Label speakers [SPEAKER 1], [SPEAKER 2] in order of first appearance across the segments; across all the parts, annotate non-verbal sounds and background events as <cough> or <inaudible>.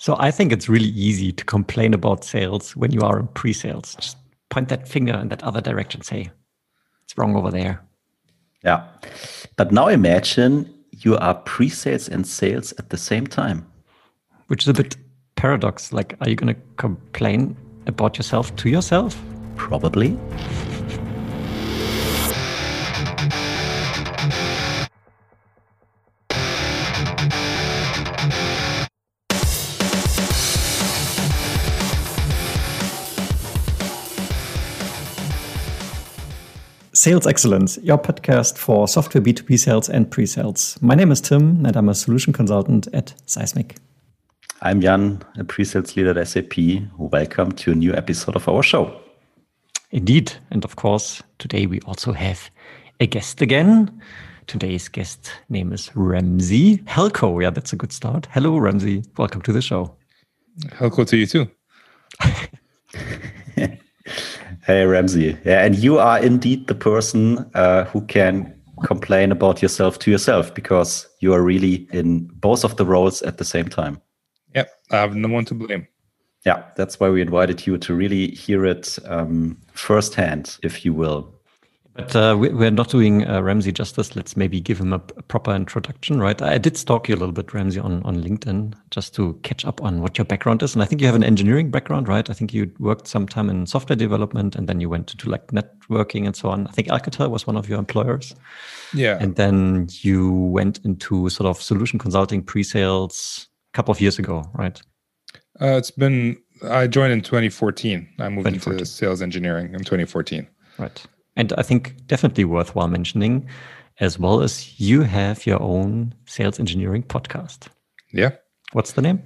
[SPEAKER 1] So I think it's really easy to complain about sales when you are in pre-sales. Just point that finger in that other direction, say, it's wrong over there.
[SPEAKER 2] Yeah. But now imagine you are pre-sales and sales at the same time.
[SPEAKER 1] Which is a bit paradox. Like, are you going to complain about yourself to yourself?
[SPEAKER 2] Probably.
[SPEAKER 1] Sales Excellence, your podcast for software B2B sales and pre sales. My name is Tim, and I'm a solution consultant at Seismic.
[SPEAKER 2] I'm Jan, a pre sales leader at SAP. Welcome to a new episode of our show.
[SPEAKER 1] Indeed. And of course, today we also have a guest again. Today's guest name is Ramzi Helco. Yeah, that's a good start. Hello, Ramzi. Welcome to the show.
[SPEAKER 3] Helko to you too. <laughs>
[SPEAKER 2] Hey, Ramzi. Yeah, and you are indeed the person uh, who can complain about yourself to yourself because you are really in both of the roles at the same time.
[SPEAKER 3] Yep, I have no one to blame.
[SPEAKER 2] Yeah, that's why we invited you to really hear it um, firsthand, if you will.
[SPEAKER 1] But uh, we're not doing uh, Ramzi justice. Let's maybe give him a, a, proper introduction, right? I did stalk you a little bit, Ramzi, on, on LinkedIn, just to catch up on what your background is. And I think you have an engineering background, right? I think you worked some time in software development and then you went to like networking and so on. I think Alcatel was one of your employers.
[SPEAKER 3] Yeah.
[SPEAKER 1] And then you went into sort of solution consulting pre-sales a couple of years ago, right?
[SPEAKER 3] Uh, it's been, I joined in 2014. I moved 2014. into sales engineering in 2014.
[SPEAKER 1] Right. And I think definitely worthwhile mentioning, as well as you have your own sales engineering podcast.
[SPEAKER 3] Yeah.
[SPEAKER 1] What's the name?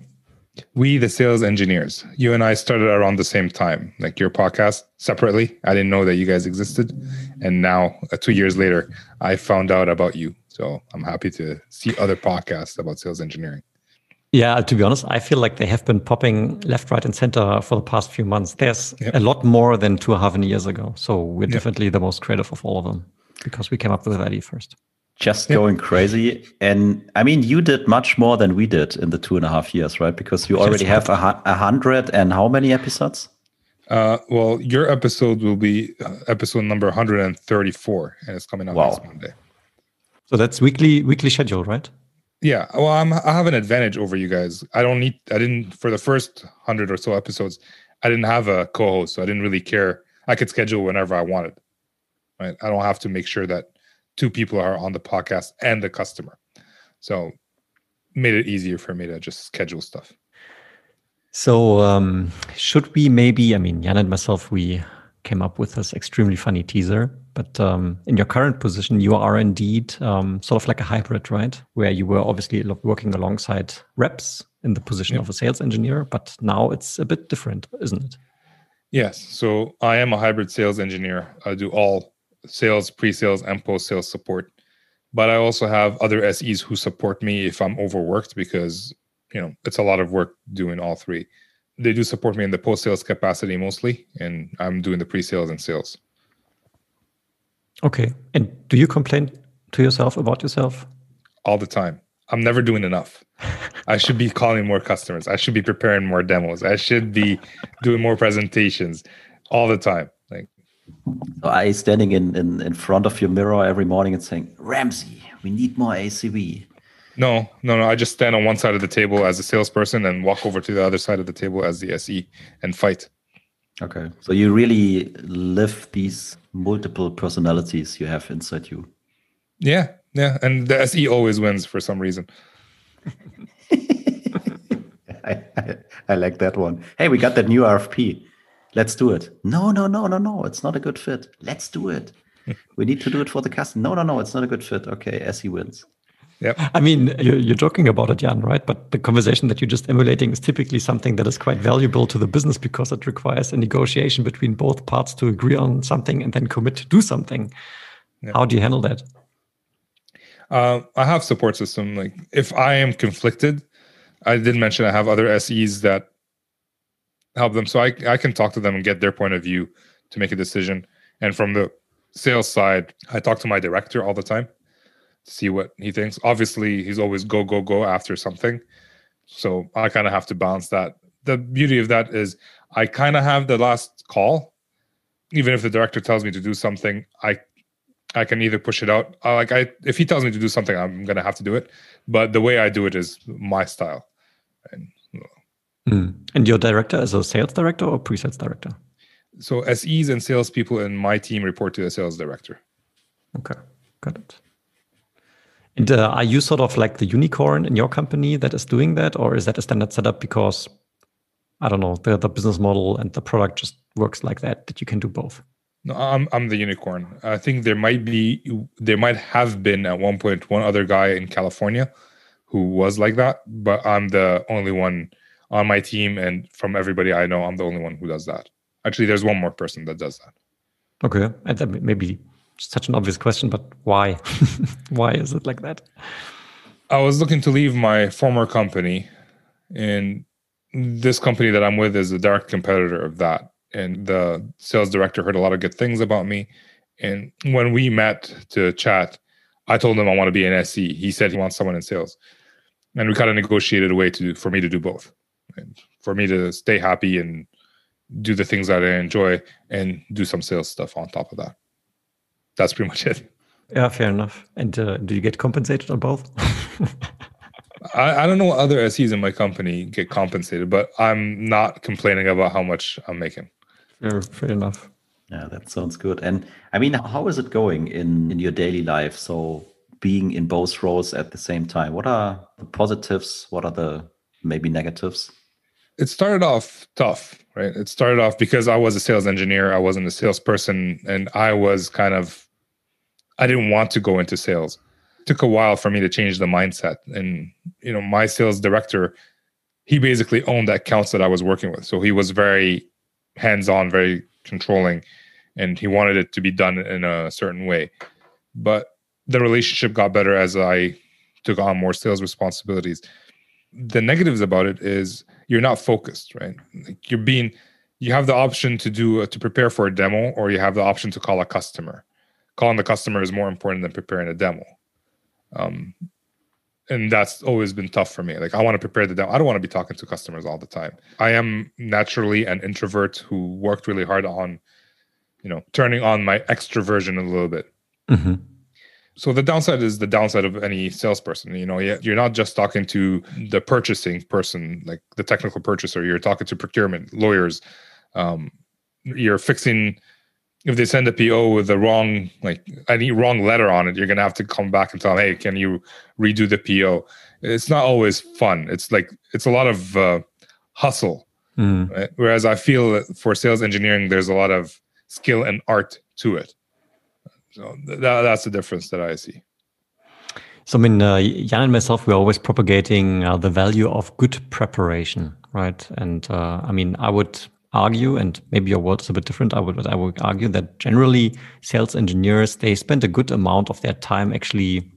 [SPEAKER 3] We, the sales engineers. You and I started around the same time, like your podcast separately. I didn't know that you guys existed. And now, uh, two years later, I found out about you. So I'm happy to see other podcasts about sales engineering.
[SPEAKER 1] Yeah, to be honest, I feel like they have been popping left, right, and center for the past few months. There's yep. a lot more than two and a half years ago. So we're yep. definitely the most creative of all of them because we came up with that idea first.
[SPEAKER 2] Just yep. going crazy. And I mean, you did much more than we did in the two and a half years, right? Because you already have a, a hundred and how many episodes?
[SPEAKER 3] Uh, well, your episode will be uh, episode number 134, and it's coming out wow. next Monday.
[SPEAKER 1] So that's weekly weekly schedule, right?
[SPEAKER 3] Yeah, well, I'm I have an advantage over you guys. I don't need I didn't for the first hundred or so episodes. I didn't have a co-host, so I didn't really care. I could schedule whenever I wanted. Right, I don't have to make sure that two people are on the podcast and the customer. So made it easier for me to just schedule stuff.
[SPEAKER 1] So um, should we maybe? I mean, Jan and myself, we came up with this extremely funny teaser. But um, in your current position, you are indeed um, sort of like a hybrid, right? Where you were obviously working alongside reps in the position of a sales engineer, but now it's a bit different, isn't it?
[SPEAKER 3] Yes. So I am a hybrid sales engineer. I do all sales, pre sales, and post sales support. But I also have other SEs who support me if I'm overworked because, you know, it's a lot of work doing all three they do support me in the post sales capacity mostly, and I'm doing the pre sales and sales.
[SPEAKER 1] Okay. And do you complain to yourself about yourself?
[SPEAKER 3] All the time. I'm never doing enough. I should be calling more customers. I should be preparing more demos. I should be doing more presentations all the time. Like
[SPEAKER 2] so I standing in, in, in front of your mirror every morning and saying, Ramzi, we need more ACV.
[SPEAKER 3] No, no, no. I just stand on one side of the table as a salesperson and walk over to the other side of the table as the SE and fight.
[SPEAKER 2] Okay. So you really live these multiple personalities you have inside you.
[SPEAKER 3] Yeah, yeah. And the SE always wins for some reason. <laughs>
[SPEAKER 2] I, I, I like that one. Hey, we got that new RFP. Let's do it. No, no, no, no, no. It's not a good fit. Let's do it. <laughs> we need to do it for the customer. No, no, no. It's not a good fit. Okay, SE wins.
[SPEAKER 1] Yep. I mean, you're, you're, joking about it, Jan, right? But the conversation that you're just emulating is typically something that is quite valuable to the business because it requires a negotiation between both parts to agree on something and then commit to do something. Yep. How do you handle that?
[SPEAKER 3] Uh, I have support system. Like if I am conflicted, I did mention I have other SEs that help them, so I I can talk to them and get their point of view to make a decision. And from the sales side, I talk to my director all the time see what he thinks. Obviously, he's always go go go after something, So I kind of have to balance that. The beauty of that is I kind of have the last call. Even if the director tells me to do something, I I can either push it out. Uh, like I, if he tells me to do something, I'm gonna have to do it. But the way I do it is my style. And,
[SPEAKER 1] mm. and your director is a sales director or pre-sales director?
[SPEAKER 3] So SEs and salespeople in my team report to the sales director.
[SPEAKER 1] Okay, got it. And uh, are you sort of like the unicorn in your company that is doing that, or is that a standard setup because I don't know the the business model and the product just works like that that you can do both?
[SPEAKER 3] No, I'm I'm the unicorn. I think there might be there might have been at one point one other guy in California who was like that, but I'm the only one on my team and from everybody I know, I'm the only one who does that. Actually, there's one more person that does that.
[SPEAKER 1] Okay, and that maybe such an obvious question, but why? <laughs> why is it like that?
[SPEAKER 3] I was looking to leave my former company, and this company that I'm with is a direct competitor of that. And the sales director heard a lot of good things about me. And when we met to chat, I told him I want to be an SE. He said he wants someone in sales, and we kind of negotiated a way to for me to do both, and for me to stay happy and do the things that I enjoy and do some sales stuff on top of that. That's pretty much it.
[SPEAKER 1] Yeah, fair enough. And uh, do you get compensated on both? <laughs>
[SPEAKER 3] I, I don't know what other SEs in my company get compensated, but I'm not complaining about how much I'm making.
[SPEAKER 1] Fair, fair enough.
[SPEAKER 2] Yeah, that sounds good. And I mean, how is it going in in your daily life? So being in both roles at the same time, what are the positives? What are the maybe negatives?
[SPEAKER 3] It started off tough, right? It started off because I was a sales engineer, I wasn't a salesperson, and I was kind of I didn't want to go into sales. It took a while for me to change the mindset. And you know, my sales director, he basically owned the accounts that I was working with. So he was very hands-on, very controlling, and he wanted it to be done in a certain way. But the relationship got better as I took on more sales responsibilities. The negatives about it is you're not focused, right? Like you're being you have the option to do to prepare for a demo or you have the option to call a customer calling the customer is more important than preparing a demo. Um, and that's always been tough for me. Like I want to prepare the demo. I don't want to be talking to customers all the time. I am naturally an introvert who worked really hard on, you know, turning on my extroversion a little bit. Mm-hmm. So the downside is the downside of any salesperson. You know, you're not just talking to the purchasing person, like the technical purchaser. You're talking to procurement, lawyers. Um, you're fixing if they send a PO with the wrong like any wrong letter on it, you're gonna have to come back and tell them, hey, can you redo the PO? It's not always fun. It's like it's a lot of uh, hustle. Mm. Right? Whereas I feel that for sales engineering, there's a lot of skill and art to it. So that, that's the difference that I see.
[SPEAKER 1] So, I mean, uh, Jan and myself, we're always propagating uh, the value of good preparation, right? And uh, I mean, I would argue, and maybe your world is a bit different, I would, I would argue that generally sales engineers, they spend a good amount of their time actually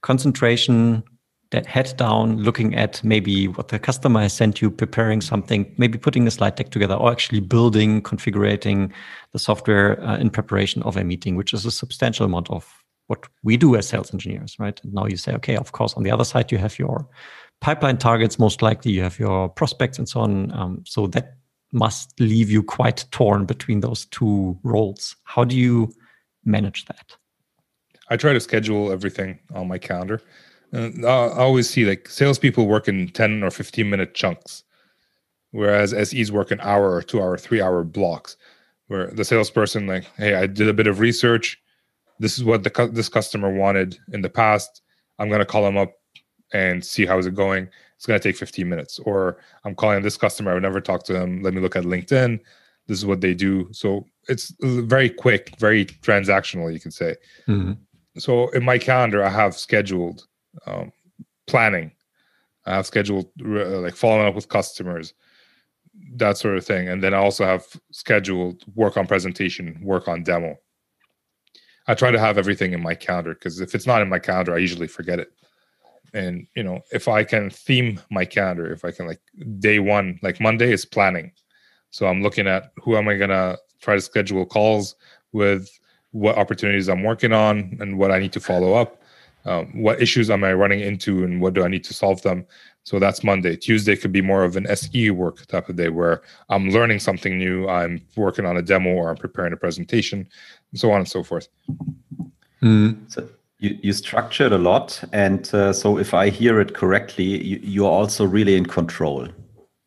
[SPEAKER 1] concentration, that head down, looking at maybe what the customer has sent you, preparing something, maybe putting a slide deck together, or actually building, configuring the software uh, in preparation of a meeting, which is a substantial amount of what we do as sales engineers, right? And now you say, okay, of course, on the other side, you have your pipeline targets, most likely, you have your prospects and so on. Um, so that must leave you quite torn between those two roles. How do you manage that?
[SPEAKER 3] I try to schedule everything on my calendar. And uh, I always see like salespeople work in 10 or 15 minute chunks, whereas SEs work an hour or two hour, three hour blocks. Where the salesperson, like, hey, I did a bit of research. This is what the this customer wanted in the past. I'm going to call them up and see how is it going it's going to take 15 minutes. Or i'm calling this customer i would never talk to them let me look at linkedin. This is what they do. So it's very quick very transactional you can say. Mm-hmm. so in my calendar i have scheduled um, planning. I have scheduled uh, like following up with customers that sort of thing. And then i also have scheduled work on presentation work on demo. I try to have everything in my calendar because if it's not in my calendar i usually forget it and you know if i can theme my calendar if i can like day one like monday is planning so i'm looking at who am i going to try to schedule calls with what opportunities i'm working on and what i need to follow up Um, what issues am I running into and what do I need to solve them? So that's Monday. Tuesday could be more of an SE work type of day where I'm learning something new, I'm working on a demo or I'm preparing a presentation, and so on and so forth.
[SPEAKER 2] Mm. So you, you structured a lot. And uh, so if I hear it correctly, you, you're also really in control.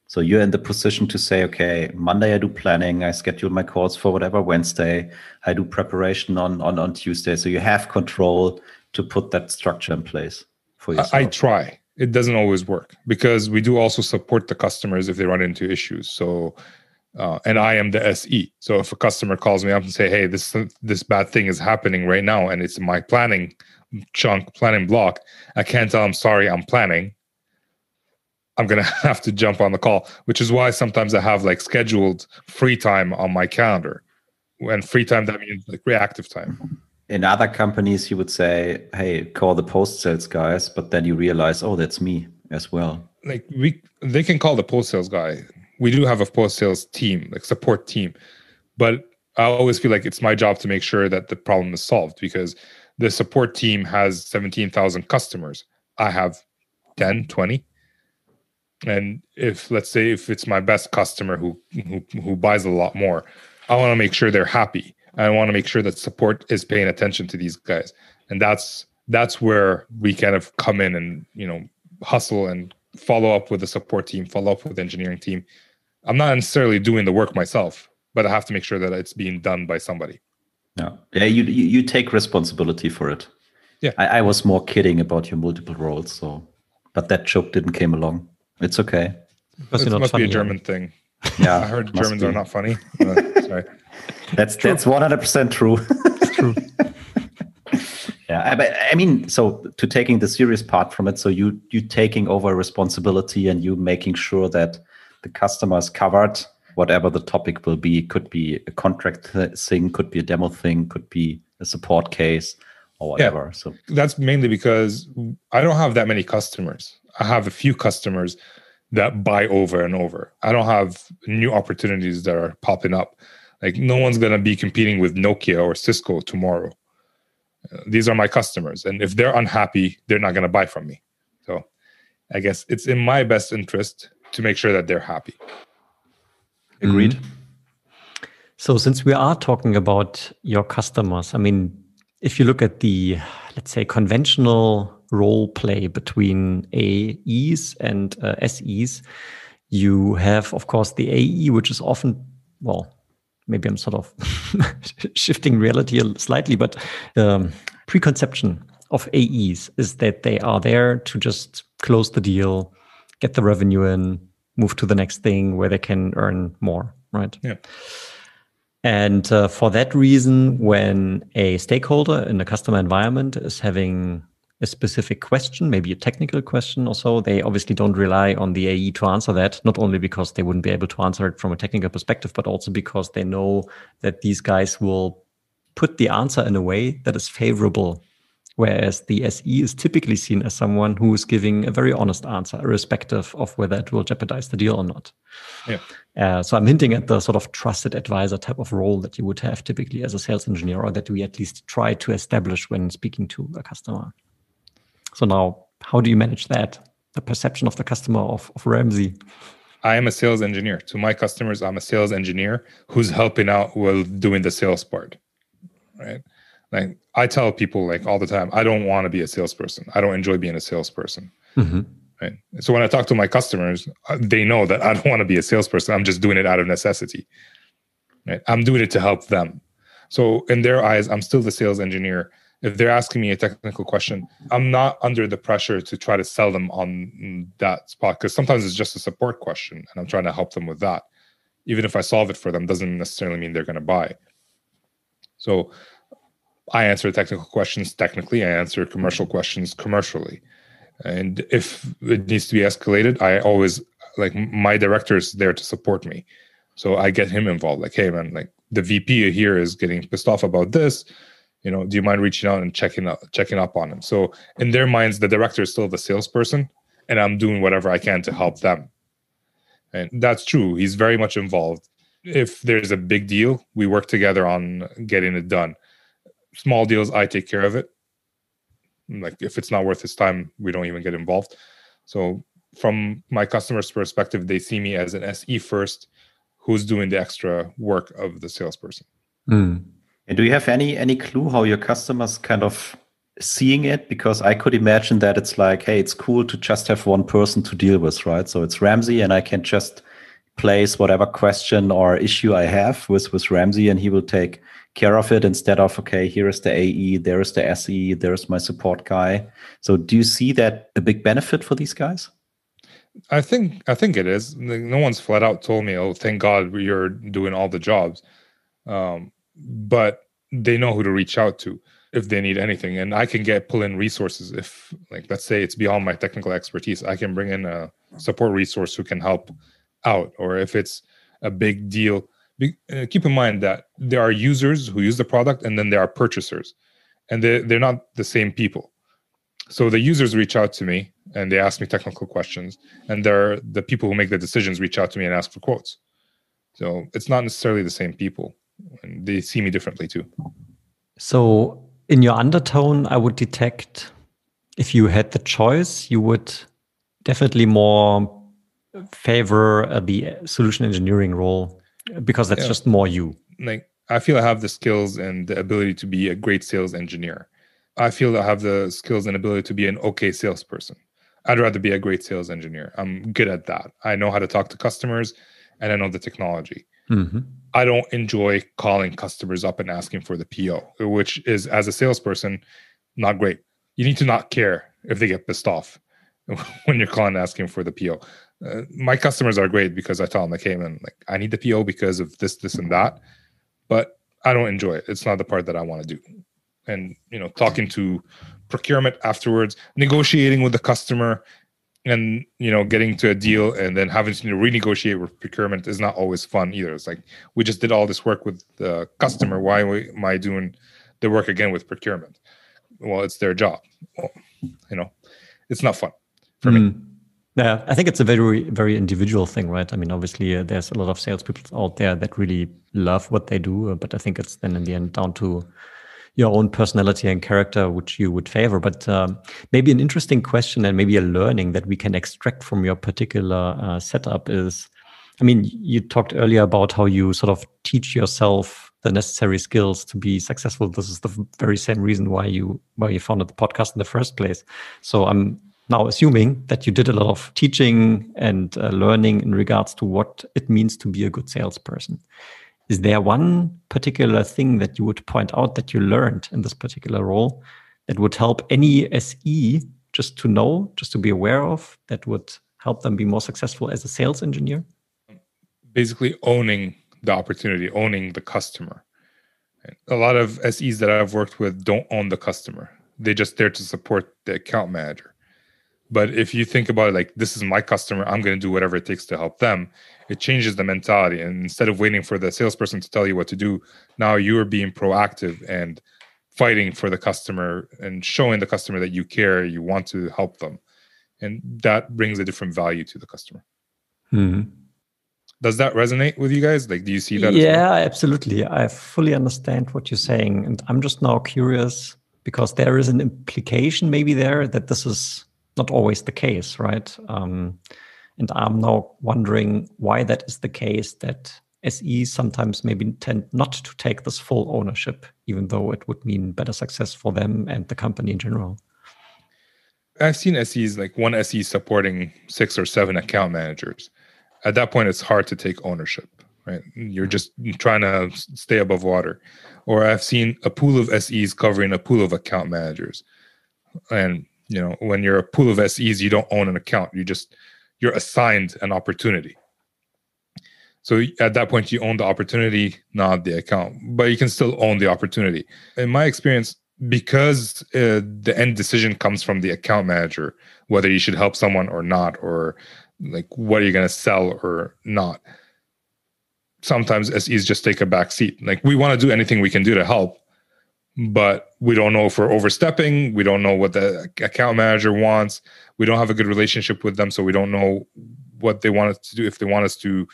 [SPEAKER 2] So you're in the position to say, okay, Monday I do planning, I schedule my calls for whatever Wednesday, I do preparation on on, on Tuesday. So you have control to put that structure in place for yourself.
[SPEAKER 3] I, I try. It doesn't always work because we do also support the customers if they run into issues. So uh, and I am the SE. So if a customer calls me up and say, "Hey, this this bad thing is happening right now," and it's my planning chunk, planning block, I can't tell them, "Sorry, I'm planning." I'm gonna <laughs> have to jump on the call, which is why sometimes I have like scheduled free time on my calendar. When free time, that means like reactive time.
[SPEAKER 2] In other companies, you would say, "Hey, call the post sales guys," but then you realize, "Oh, that's me as well."
[SPEAKER 3] Like we, they can call the post sales guy we do have a post sales team, like support team, but I always feel like it's my job to make sure that the problem is solved because the support team has 17,000 customers. I have 10, 20. And if let's say if it's my best customer who who, who buys a lot more, I want to make sure they're happy. I want to make sure that support is paying attention to these guys. And that's that's where we kind of come in and, you know, hustle and follow up with the support team, follow up with the engineering team. I'm not necessarily doing the work myself, but I have to make sure that it's being done by somebody.
[SPEAKER 2] Yeah, yeah. You you, you take responsibility for it.
[SPEAKER 3] Yeah,
[SPEAKER 2] I, I, was more kidding about your multiple roles, so but that joke didn't came along. It's okay.
[SPEAKER 3] It must be a German thing.
[SPEAKER 2] Yeah,
[SPEAKER 3] I heard Germans be. are not funny. <laughs> Uh, sorry,
[SPEAKER 2] that's true. that's 100 percent true. true. <laughs> Yeah, I, I mean, so to taking the serious part from it, so you you taking over responsibility and you making sure that the customer is covered, whatever the topic will be. Could be a contract thing, could be a demo thing, could be a support case or whatever. Yeah, so
[SPEAKER 3] that's mainly because I don't have that many customers. I have a few customers that buy over and over. I don't have new opportunities that are popping up. Like no one's gonna be competing with Nokia or Cisco tomorrow uh, these are my customers and if they're unhappy they're not going to buy from me so i guess it's in my best interest to make sure that they're happy
[SPEAKER 2] agreed mm-hmm.
[SPEAKER 1] so since we are talking about your customers i mean if you look at the let's say conventional role play between aes and uh, ses you have of course the ae which is often well maybe I'm sort of <laughs> shifting reality slightly, but um, preconception of AEs is that they are there to just close the deal, get the revenue in, move to the next thing where they can earn more, right?
[SPEAKER 3] Yeah.
[SPEAKER 1] And uh, for that reason, when a stakeholder in the customer environment is having a specific question, maybe a technical question or so, they obviously don't rely on the AE to answer that, not only because they wouldn't be able to answer it from a technical perspective, but also because they know that these guys will put the answer in a way that is favorable. Whereas the SE is typically seen as someone who is giving a very honest answer, irrespective of whether it will jeopardize the deal or not.
[SPEAKER 3] Yeah.
[SPEAKER 1] Uh, so I'm hinting at the sort of trusted advisor type of role that you would have typically as a sales engineer, or that we at least try to establish when speaking to a customer. So now, how do you manage that? The perception of the customer of, of Ramzi.
[SPEAKER 3] I am a sales engineer. To my customers, I'm a sales engineer who's helping out while doing the sales part. Right. Like I tell people like all the time, I don't want to be a salesperson. I don't enjoy being a salesperson. Mm-hmm. Right. So when I talk to my customers, uh, they know that I don't <laughs> want to be a salesperson. I'm just doing it out of necessity. Right. I'm doing it to help them. So in their eyes, I'm still the sales engineer if they're asking me a technical question, I'm not under the pressure to try to sell them on that spot because sometimes it's just a support question and I'm trying to help them with that. Even if I solve it for them, doesn't necessarily mean they're going to buy. So I answer technical questions technically, I answer commercial questions commercially. And if it needs to be escalated, I always like my director is there to support me. So I get him involved. Like, hey man, like the VP here is getting pissed off about this you know do you mind reaching out and checking up checking up on him? so in their minds the director is still the salesperson and i'm doing whatever i can to help them and that's true he's very much involved if there's a big deal we work together on getting it done small deals i take care of it Like if it's not worth his time, we don't even get involved. So from my customer's perspective, they see me as an SE first, who's doing the extra work of the salesperson.
[SPEAKER 2] Mm. And do you have any any clue how your customers kind of seeing it? Because I could imagine that it's like, hey, it's cool to just have one person to deal with, right? So it's Ramzi, and I can just place whatever question or issue I have with with Ramzi, and he will take care of it instead of okay, here is the AE, there is the SE, there is my support guy. So do you see that a big benefit for these guys?
[SPEAKER 3] I think I think it is. No one's flat out told me, "Oh, thank God you're doing all the jobs," um, but they know who to reach out to if they need anything, and I can get pull in resources if, like, let's say it's beyond my technical expertise. I can bring in a support resource who can help out, or if it's a big deal. Be, uh, keep in mind that there are users who use the product, and then there are purchasers, and they they're not the same people. So the users reach out to me and they ask me technical questions, and they're the people who make the decisions reach out to me and ask for quotes. So it's not necessarily the same people, and they see me differently too.
[SPEAKER 1] So in your undertone, I would detect if you had the choice, you would definitely more favor uh, the solution engineering role because that's yeah. just more you.
[SPEAKER 3] Like I feel I have the skills and the ability to be a great sales engineer. I feel I have the skills and ability to be an okay salesperson. I'd rather be a great sales engineer. I'm good at that. I know how to talk to customers and I know the technology. Mm-hmm. I don't enjoy calling customers up and asking for the PO, which is, as a salesperson, not great. You need to not care if they get pissed off <laughs> when you're calling asking for the PO. Uh, my customers are great because I tell them, like, hey, man, like, I need the PO because of this, this, and that. But I don't enjoy it. It's not the part that I want to do. And, you know, talking to procurement afterwards, negotiating with the customer, and you know getting to a deal and then having to renegotiate with procurement is not always fun either. It's like we just did all this work with the customer. Why am I doing the work again with procurement? Well, it's their job. Well, you know, it's not fun for mm. me.
[SPEAKER 1] Yeah, I think it's a very, very individual thing, right? I mean, obviously, uh, there's a lot of salespeople out there that really love what they do, uh, but I think it's then in the end down to your own personality and character, which you would favor. But um, maybe an interesting question and maybe a learning that we can extract from your particular uh, setup is I mean, you talked earlier about how you sort of teach yourself the necessary skills to be successful. This is the very same reason why you why you founded the podcast in the first place. So I'm now assuming that you did a lot of teaching and uh, learning in regards to what it means to be a good salesperson. Is there one particular thing that you would point out that you learned in this particular role that would help any SE just to know, just to be aware of, that would help them be more successful as a sales engineer?
[SPEAKER 3] Basically, owning the opportunity, owning the customer. A lot of SEs that I've worked with don't own the customer. they're just there to support the account manager. But if you think about it like this is my customer, I'm going to do whatever it takes to help them, it changes the mentality. And instead of waiting for the salesperson to tell you what to do, now you're being proactive and fighting for the customer and showing the customer that you care, you want to help them. And that brings a different value to the customer. Mm-hmm. Does that resonate with you guys? Like, do you see that?
[SPEAKER 1] Yeah, well? absolutely. I fully understand what you're saying. And I'm just now curious because there is an implication maybe there that this is not always the case, right? Um, and I'm now wondering why that is the case that SEs sometimes maybe tend not to take this full ownership, even though it would mean better success for them and the company in general.
[SPEAKER 3] I've seen SEs like one SE supporting six or seven account managers. At that point, it's hard to take ownership, right? You're just trying to stay above water. Or I've seen a pool of SEs covering a pool of account managers. And you know, when you're a pool of SEs, you don't own an account. You just you're assigned an opportunity. So at that point, you own the opportunity, not the account, but you can still own the opportunity. In my experience, because uh, the end decision comes from the account manager, whether you should help someone or not, or like what are you going to sell or not. Sometimes SEs just take a back seat. Like we want to do anything we can do to help, but we don't know if we're overstepping. We don't know what the account manager wants. We don't have a good relationship with them, so we don't know what they want us to do. If they want us to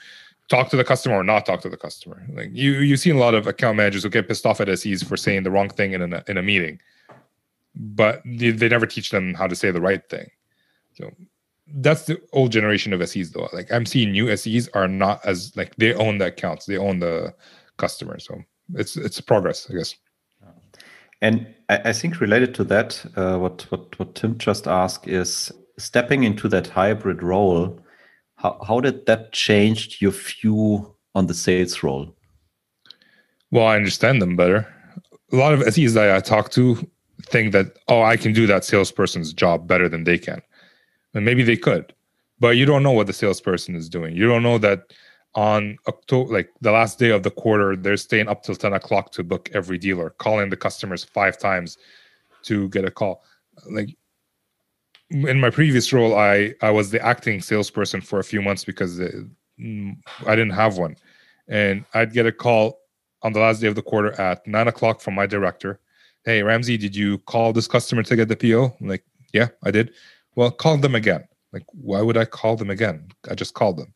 [SPEAKER 3] talk to the customer or not talk to the customer. Like you, you've seen a lot of account managers who get pissed off at SEs for saying the wrong thing in a in a meeting, but they, they never teach them how to say the right thing. So that's the old generation of SEs though. Like I'm seeing new SEs are not as like they own the accounts, they own the customer. So it's it's progress, I guess.
[SPEAKER 2] And I, I think related to that, uh, what what what Tim just asked is stepping into that hybrid role. How how did that change your view on the sales role?
[SPEAKER 3] Well, I understand them better. A lot of SEs that I talk to think that oh, I can do that salesperson's job better than they can, and maybe they could, but you don't know what the salesperson is doing. You don't know that on October, like the last day of the quarter, they're staying up till 10 o'clock to book every dealer, calling the customers five times to get a call. Like in my previous role, I, I was the acting salesperson for a few months because it, mm, I didn't have one. And I'd get a call on the last day of the quarter at nine o'clock from my director. Hey, Ramzi, did you call this customer to get the PO? I'm like, yeah, I did. Well, call them again. Like, why would I call them again? I just called them.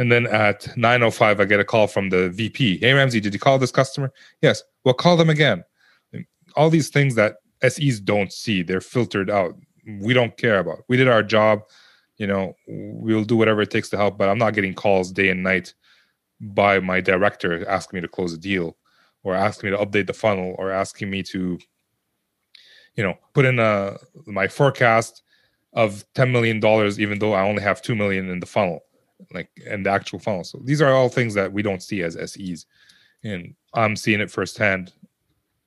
[SPEAKER 3] And then at 9.05, I get a call from the VP. Hey, Ramzi, did you call this customer? Yes. Well, call them again. All these things that SEs don't see, they're filtered out. We don't care about. We did our job. You know, we'll do whatever it takes to help, but I'm not getting calls day and night by my director asking me to close a deal or asking me to update the funnel or asking me to, you know, put in a, my forecast of $10 million, even though I only have 2 million in the funnel like and the actual funnel. So these are all things that we don't see as SEs, and I'm seeing it firsthand.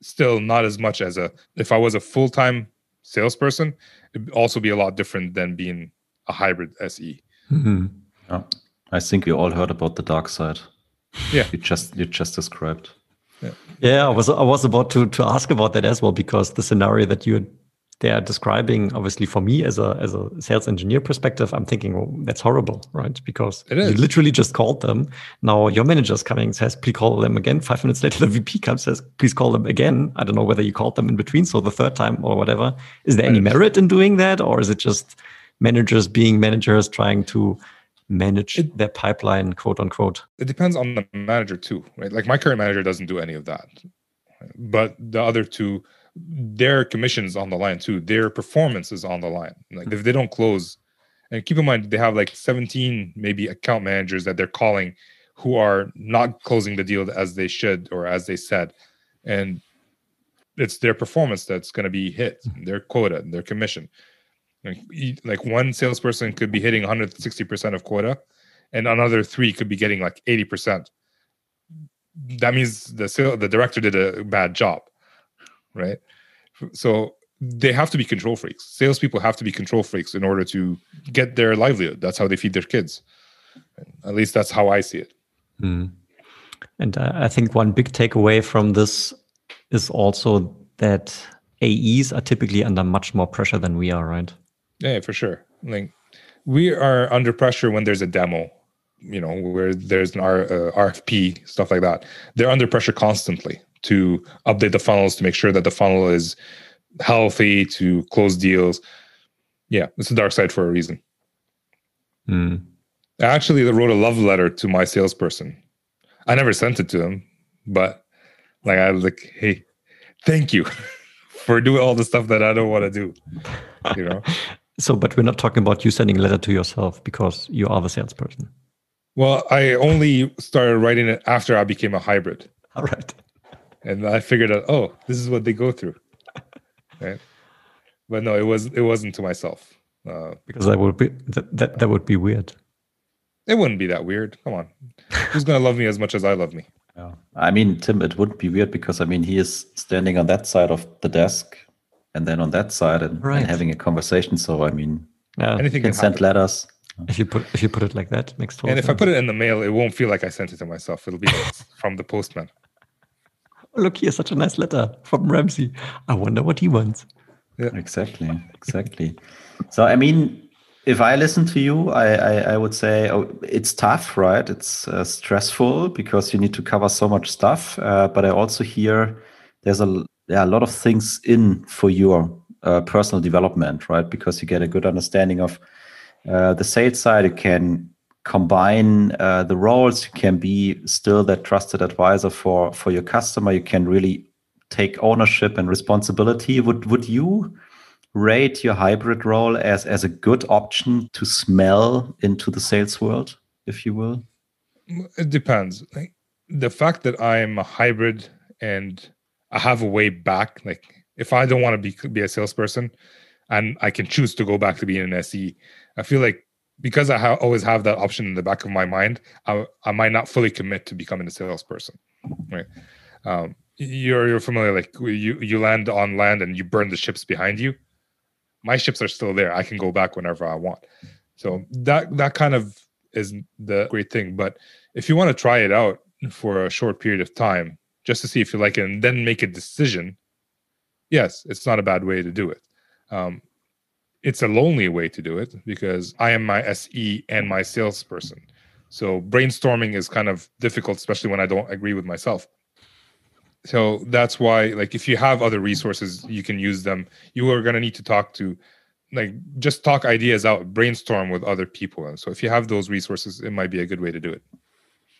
[SPEAKER 3] Still, not as much as a if I was a full time salesperson, it'd also be a lot different than being a hybrid SE.
[SPEAKER 2] Mm-hmm. Yeah. I think we all heard about the dark side.
[SPEAKER 3] Yeah,
[SPEAKER 2] you just you just described.
[SPEAKER 1] Yeah. yeah, I was I was about to to ask about that as well because the scenario that you they are describing obviously for me as a as a sales engineer perspective i'm thinking well, that's horrible right? Because you literally just called them. Now your manager's coming says please call them again. Five minutes later <laughs> the vp comes says please call them again. I don't know whether you called them in between so the third time or whatever. Is there any merit in doing that or is it just managers being managers trying to manage it, their pipeline quote unquote?
[SPEAKER 3] It depends on the manager too right? Like my current manager doesn't do any of that. But the other two their commissions on the line too. Their performance is on the line. Like if they don't close, and keep in mind they have like 17 maybe account managers that they're calling who are not closing the deal as they should or as they said, and it's their performance that's going to be hit, their quota, their commission. Like, like one salesperson could be hitting 160% of quota, and another three could be getting like 80%. That means the sale, the director did a bad job right? So they have to be control freaks. Salespeople have to be control freaks in order to get their livelihood. That's how they feed their kids. At least that's how I see it.
[SPEAKER 1] Mm. And I think one big takeaway from this is also that AEs are typically under much more pressure than we are, right?
[SPEAKER 3] Yeah, for sure. Like we are under pressure when there's a demo, you know, where there's an R, uh, RFP, stuff like that. They're under pressure constantly to update the funnels to make sure that the funnel is healthy to close deals. Yeah, it's a dark side for a reason.
[SPEAKER 1] Mm.
[SPEAKER 3] I actually wrote a love letter to my salesperson. I never sent it to him, but like I was like, hey, thank you <laughs> for doing all the stuff that I don't want to do. You know. <laughs>
[SPEAKER 1] so, but we're not talking about you sending a letter to yourself because you are the salesperson.
[SPEAKER 3] Well, I only started writing it after I became a hybrid.
[SPEAKER 1] All right
[SPEAKER 3] and I figured out, oh, this is what they go through. <laughs> right? But no, it was it wasn't to myself.
[SPEAKER 1] Uh, because that would be that, that that would be weird.
[SPEAKER 3] It wouldn't be that weird. Come on, who's gonna love me as much as I love me?
[SPEAKER 2] Yeah. I mean, Tim, it wouldn't be weird because I mean he is standing on that side of the desk and then on that side and, right. and having a conversation. So I mean,
[SPEAKER 3] yeah. anything
[SPEAKER 2] can,
[SPEAKER 3] can
[SPEAKER 2] send letters.
[SPEAKER 1] If you put if you put it like that, makes total
[SPEAKER 3] And if. I put it in the mail, it won't feel like I sent it to myself. It'll be <laughs> from the postman
[SPEAKER 1] look here, such a nice letter from Ramzi. I wonder what he wants.
[SPEAKER 2] Yeah, exactly, exactly. so, I mean, if I listen to you, I, I, I would say oh, it's tough, right? It's uh, stressful because you need to cover so much stuff. Uh, but I also hear there's a yeah, a lot of things in for your uh, personal development, right? Because you get a good understanding of uh, the sales side. You can combine uh, the roles you can be still that trusted advisor for for your customer you can really take ownership and responsibility. Would would you rate your hybrid role as as a good option to smell into the sales world, if you will?
[SPEAKER 3] It depends. The fact that I'm a hybrid and I have a way back, like if I don't want to be be a salesperson and I can choose to go back to being an SE, I feel like because I ha- always have that option in the back of my mind, I, I might not fully commit to becoming a salesperson. Right. Um, you're you're familiar like you you land on land and you burn the ships behind you. My ships are still there. I can go back whenever I want. So that that kind of is the great thing. But if you want to try it out for a short period of time, just to see if you like it, and then make a decision, yes, it's not a bad way to do it. Um, it's a lonely way to do it because I am my SE and my salesperson. So brainstorming is kind of difficult, especially when I don't agree with myself. So that's why, like, if you have other resources, you can use them. You are going to need to talk to, like, just talk ideas out, brainstorm with other people. And so if you have those resources, it might be a good way to do it.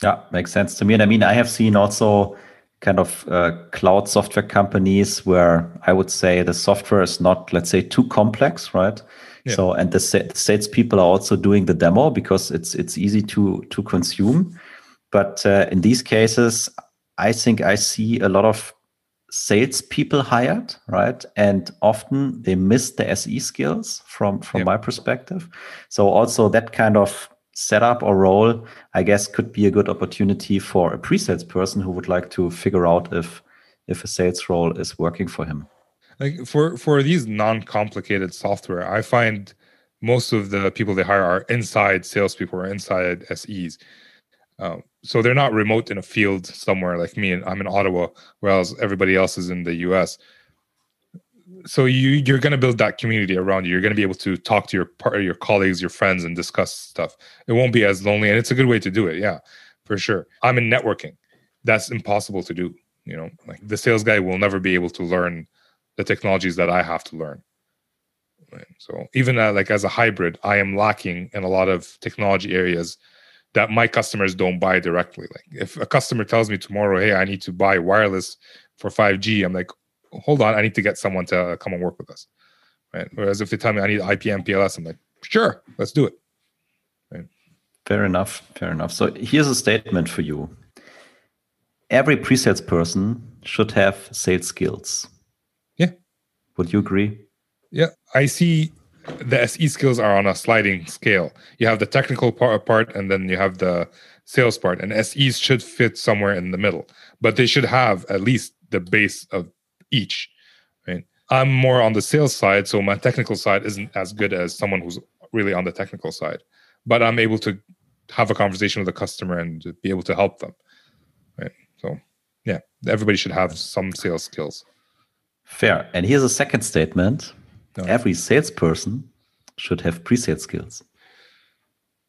[SPEAKER 2] Yeah, makes sense to me. And I mean, I have seen also kind of uh, cloud software companies where I would say the software is not, let's say, too complex, right? Yeah. So, and the sales people are also doing the demo because it's it's easy to to consume. But uh, in these cases, I think I see a lot of sales people hired, right? And often they miss the SE skills from from yeah. my perspective. So also that kind of setup or role, I guess, could be a good opportunity for a pre-sales person who would like to figure out if if a sales role is working for him.
[SPEAKER 3] Like for for these non-complicated software, I find most of the people they hire are inside salespeople or inside SEs. Um, so they're not remote in a field somewhere like me, and I'm in Ottawa, whereas everybody else is in the US so you you're going to build that community around you. You're going to be able to talk to your part your colleagues your friends and discuss stuff. It won't be as lonely and it's a good way to do it yeah for sure. I'm in networking. That's impossible to do you know like the sales guy will never be able to learn the technologies that i have to learn. So even uh, like as a hybrid i am lacking in a lot of technology areas that my customers don't buy directly. Like if a customer tells me tomorrow hey i need to buy wireless for 5g i'm like hold on, I need to get someone to come and work with us. Right. Whereas if they tell me I need IP MPLS, I'm like, sure, let's do it.
[SPEAKER 2] Right. Fair enough. Fair enough. So here's a statement for you. Every pre-sales person should have sales skills.
[SPEAKER 3] Yeah.
[SPEAKER 2] Would you agree?
[SPEAKER 3] Yeah. I see the SE skills are on a sliding scale. You have the technical part, part and then you have the sales part. And SEs should fit somewhere in the middle, but they should have at least the base of each. Right. I'm more on the sales side, so my technical side isn't as good as someone who's really on the technical side. But I'm able to have a conversation with the customer and be able to help them. Right. So yeah, everybody should have some sales skills.
[SPEAKER 2] Fair. And here's a second statement. No. Every salesperson should have pre-sales skills.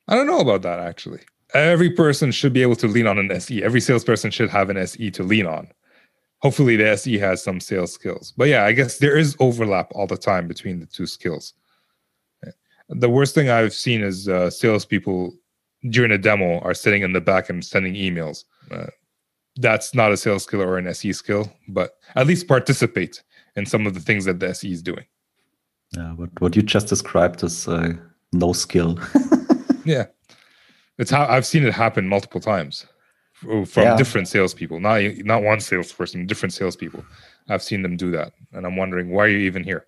[SPEAKER 3] I don't know about that actually. Every person should be able to lean on an SE. Every salesperson should have an SE to lean on hopefully the SE has some sales skills. But yeah, I guess there is overlap all the time between the two skills. The worst thing I've seen is uh, salespeople during a demo are sitting in the back and sending emails. Uh, that's not a sales skill or an SE skill, but at least participate in some of the things that the SE is doing.
[SPEAKER 2] Yeah, what what you just described is uh, no skill. <laughs>
[SPEAKER 3] yeah, it's how I've seen it happen multiple times. Oh, from yeah. different salespeople, not not one salesperson, different salespeople. I've seen them do that, and I'm wondering why are you even here?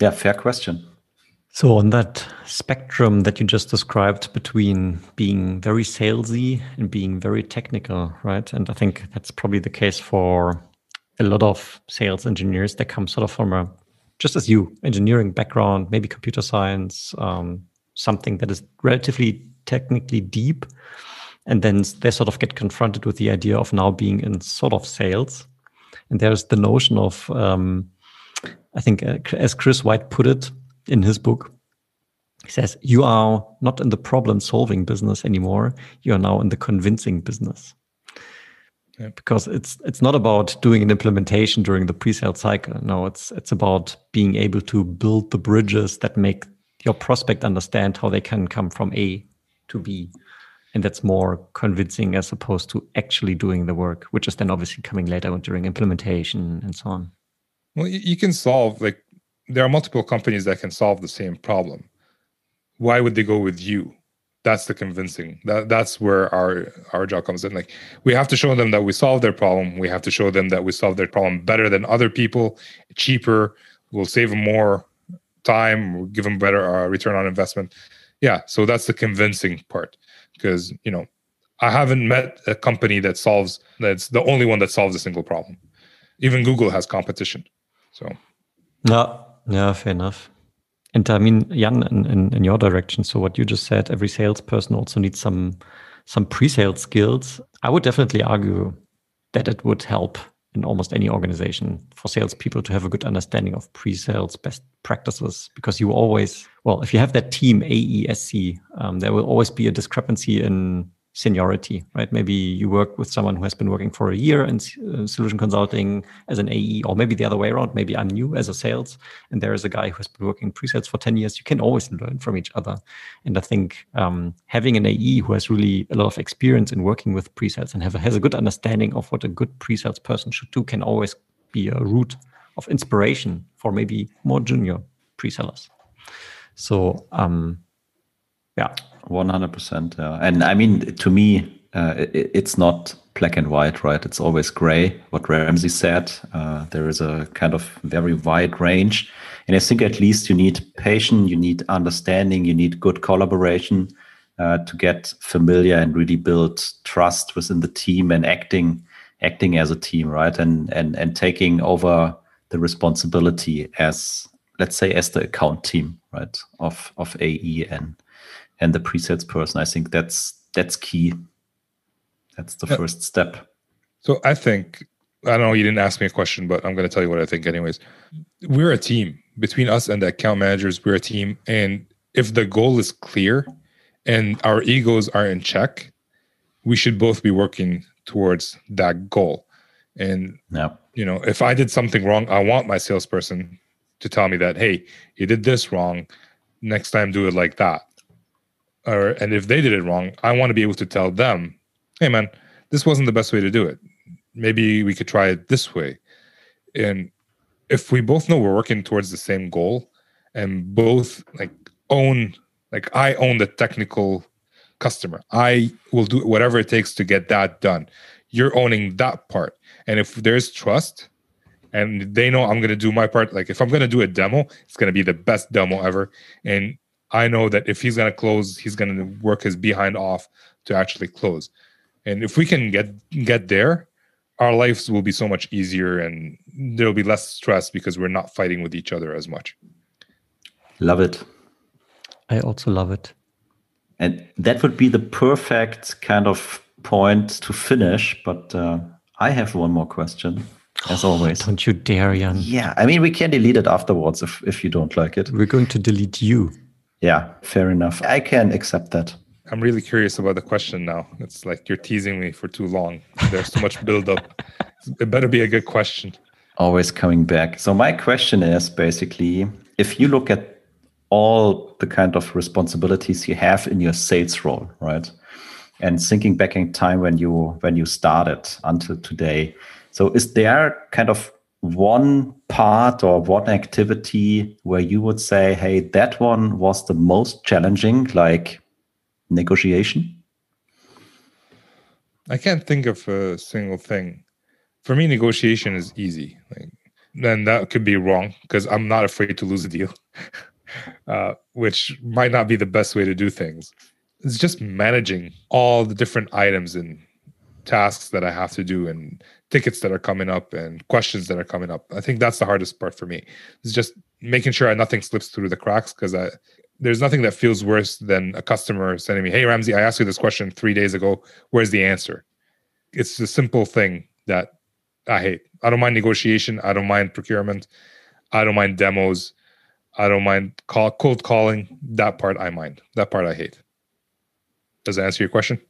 [SPEAKER 2] Yeah, fair question.
[SPEAKER 1] So on that spectrum that you just described between being very salesy and being very technical, right? And I think that's probably the case for a lot of sales engineers that come sort of from a just as you engineering background, maybe computer science, um, something that is relatively technically deep and then they sort of get confronted with the idea of now being in sort of sales. And there's the notion of um, i think uh, as chris white put it in his book he says you are not in the problem solving business anymore. You are now in the convincing business. Yeah. because it's it's not about doing an implementation during the pre-sale cycle. No it's it's about being able to build the bridges that make your prospect understand how they can come from a to b and that's more convincing as opposed to actually doing the work, which is then obviously coming later during implementation and so on.
[SPEAKER 3] Well, you can solve like there are multiple companies that can solve the same problem. Why would they go with you? That's the convincing. That that's where our our job comes in. Like we have to show them that we solve their problem. We have to show them that we solve their problem better than other people, cheaper. We'll save them more time. We'll give them better uh, return on investment. Yeah, so that's the convincing part because you know I haven't met a company that solves that's the only one that solves a single problem. Even Google has competition. So
[SPEAKER 1] yeah, yeah, fair enough. And I mean, Jan, in, in, in, your direction, so what you just said, every salesperson also needs some some pre-sales skills. I would definitely argue that it would help in almost any organization for salespeople to have a good understanding of pre-sales best practices because you always, well, if you have that team AESC, um, there will always be a discrepancy in seniority, right? Maybe you work with someone who has been working for a year in uh, solution consulting as an AE, or maybe the other way around. Maybe I'm new as a sales, and there is a guy who has been working pre-sales for 10 years. You can always learn from each other. And I think um, having an AE who has really a lot of experience in working with pre-sales and have, has a good understanding of what a good pre-sales person should do can always be a route of inspiration for maybe more junior pre-sellers. So, um, yeah,
[SPEAKER 2] one hundred percent. And I mean, to me, uh, it, it's not black and white, right? It's always gray. What Ramzi said, uh, there is a kind of very wide range, and I think at least you need patience, you need understanding, you need good collaboration uh, to get familiar and really build trust within the team and acting acting as a team, right? And and and taking over the responsibility as let's say as the account team, right? Of of AE and the pre-sales person. I think that's that's key. That's the yeah. first step.
[SPEAKER 3] So I think I don't know. You didn't ask me a question, but I'm going to tell you what I think, anyways. We're a team between us and the account managers. We're a team, and if the goal is clear and our egos are in check, we should both be working towards that goal. And yeah. you know, if I did something wrong, I want my salesperson to tell me that, hey, you did this wrong. Next time, do it like that or and if they did it wrong, I want to be able to tell them, "Hey, man, this wasn't the best way to do it. Maybe we could try it this way." And if we both know we're working towards the same goal, and both like own, like I own the technical customer, I will do whatever it takes to get that done. You're owning that part, and if there's trust, and they know I'm going to do my part. Like if I'm going to do a demo, it's going to be the best demo ever. And I know that if he's going to close, he's going to work his behind off to actually close. And if we can get get there, our lives will be so much easier and there'll be less stress because we're not fighting with each other as much.
[SPEAKER 2] Love it.
[SPEAKER 1] I also love it.
[SPEAKER 2] And that would be the perfect kind of point to finish. But uh, I have one more question, as oh, always.
[SPEAKER 1] Don't you dare, Jan.
[SPEAKER 2] Yeah, I mean, we can delete it afterwards if, if you don't like it.
[SPEAKER 1] We're going to delete you.
[SPEAKER 2] Yeah, fair enough. I can accept that.
[SPEAKER 3] I'm really curious about the question now. It's like you're teasing me for too long. There's too much buildup. <laughs> It better be a good question.
[SPEAKER 2] Always coming back. So my question is basically, if you look at all the kind of responsibilities you have in your sales role, right? And thinking back in time when you when you started until today. So is there kind of one part or one activity where you would say, hey, that one was the most challenging, like negotiation?
[SPEAKER 3] I can't think of a single thing. For me, negotiation is easy. Like, then that could be wrong because I'm not afraid to lose a deal, <laughs> uh, which might not be the best way to do things. It's just managing all the different items and tasks that I have to do and tickets that are coming up and questions that are coming up. I think that's the hardest part for me. It's just making sure nothing slips through the cracks because there's nothing that feels worse than a customer sending me, "Hey Ramzi, I asked you this question 3 days ago. Where's the answer?" It's a simple thing that I hate. I don't mind negotiation, I don't mind procurement, I don't mind demos, I don't mind call, cold calling. That part I mind. That part I hate. Does that answer your question?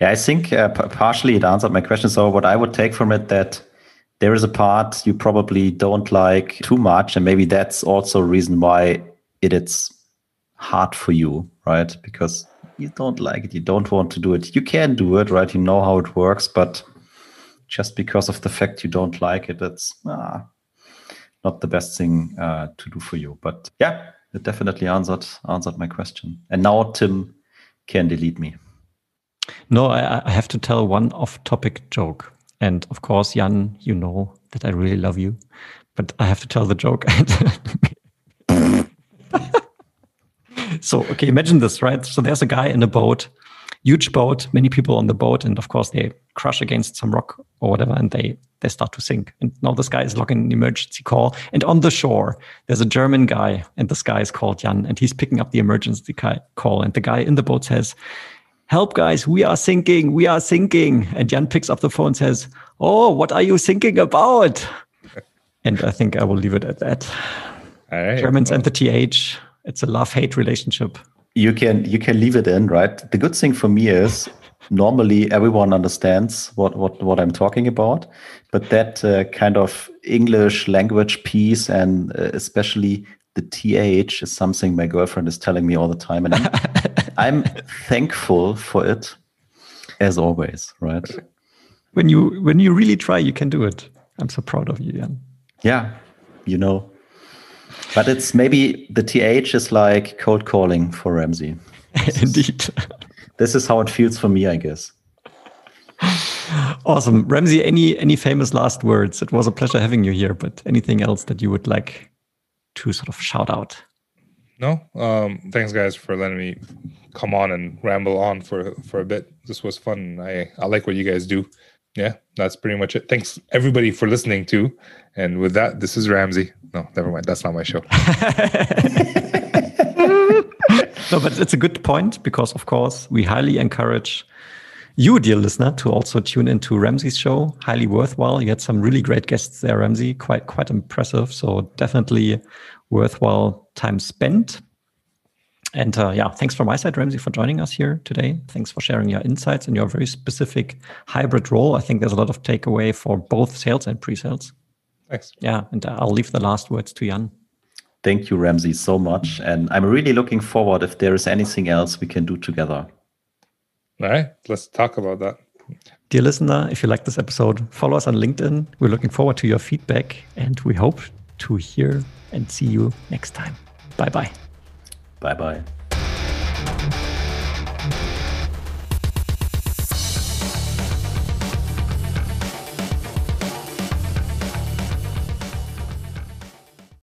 [SPEAKER 2] Yeah, I think uh, partially it answered my question. So what I would take from it that there is a part you probably don't like too much, and maybe that's also a reason why it, it's hard for you, right? Because you don't like it, you don't want to do it. You can do it, right? You know how it works, but just because of the fact you don't like it, it's ah, not the best thing uh, to do for you. But yeah, it definitely answered answered my question. And now Tim can delete me.
[SPEAKER 1] No, I, I have to tell one off-topic joke. And of course, Jan, you know that I really love you, but I have to tell the joke. <laughs> so, okay, imagine this, right? So there's a guy in a boat, huge boat, many people on the boat, and of course they crush against some rock or whatever, and they they start to sink. And now this guy is logging an emergency call. And on the shore, there's a German guy, and this guy is called Jan, and he's picking up the emergency call. And the guy in the boat says, Help, guys, we are thinking, we are thinking. And Jan picks up the phone and says, Oh, what are you thinking about? <laughs> and I think I will leave it at that.
[SPEAKER 3] All right.
[SPEAKER 1] Germans and the TH, it's a love hate relationship.
[SPEAKER 2] You can you can leave it in, right? The good thing for me is normally everyone understands what what what I'm talking about, but that uh, kind of English language piece and uh, especially the th is something my girlfriend is telling me all the time, and I'm, I'm thankful for it, as always. Right?
[SPEAKER 1] When you when you really try, you can do it. I'm so proud of you, Jan.
[SPEAKER 2] Yeah, you know. But it's maybe the th is like cold calling for Ramzi. <laughs>
[SPEAKER 1] Indeed.
[SPEAKER 2] this is how it feels for me, I guess.
[SPEAKER 1] Awesome, Ramzi. Any any famous last words? It was a pleasure having you here. But anything else that you would like to sort of shout out?
[SPEAKER 3] No. Um, thanks, guys, for letting me come on and ramble on for for a bit. This was fun. I I like what you guys do. Yeah, that's pretty much it. Thanks everybody for listening too. And with that, this is Ramzi. No, never mind. That's not my show. <laughs>
[SPEAKER 1] no, but it's a good point because, of course, we highly encourage you, dear listener, to also tune into Ramzi's show. Highly worthwhile. You had some really great guests there, Ramzi. Quite quite impressive. So definitely worthwhile time spent. And uh, yeah, thanks from my side, Ramzi, for joining us here today. Thanks for sharing your insights and your very specific hybrid role. I think there's a lot of takeaway for both sales and pre-sales.
[SPEAKER 3] Thanks.
[SPEAKER 1] Yeah, and I'll leave the last words to Jan.
[SPEAKER 2] Thank you, Ramzi, so much. And I'm really looking forward if there is anything else we can do together.
[SPEAKER 3] All right, let's talk about that.
[SPEAKER 1] Dear listener, if you like this episode, follow us on LinkedIn. We're looking forward to your feedback and we hope to hear and see you next time. Bye bye.
[SPEAKER 2] Bye bye.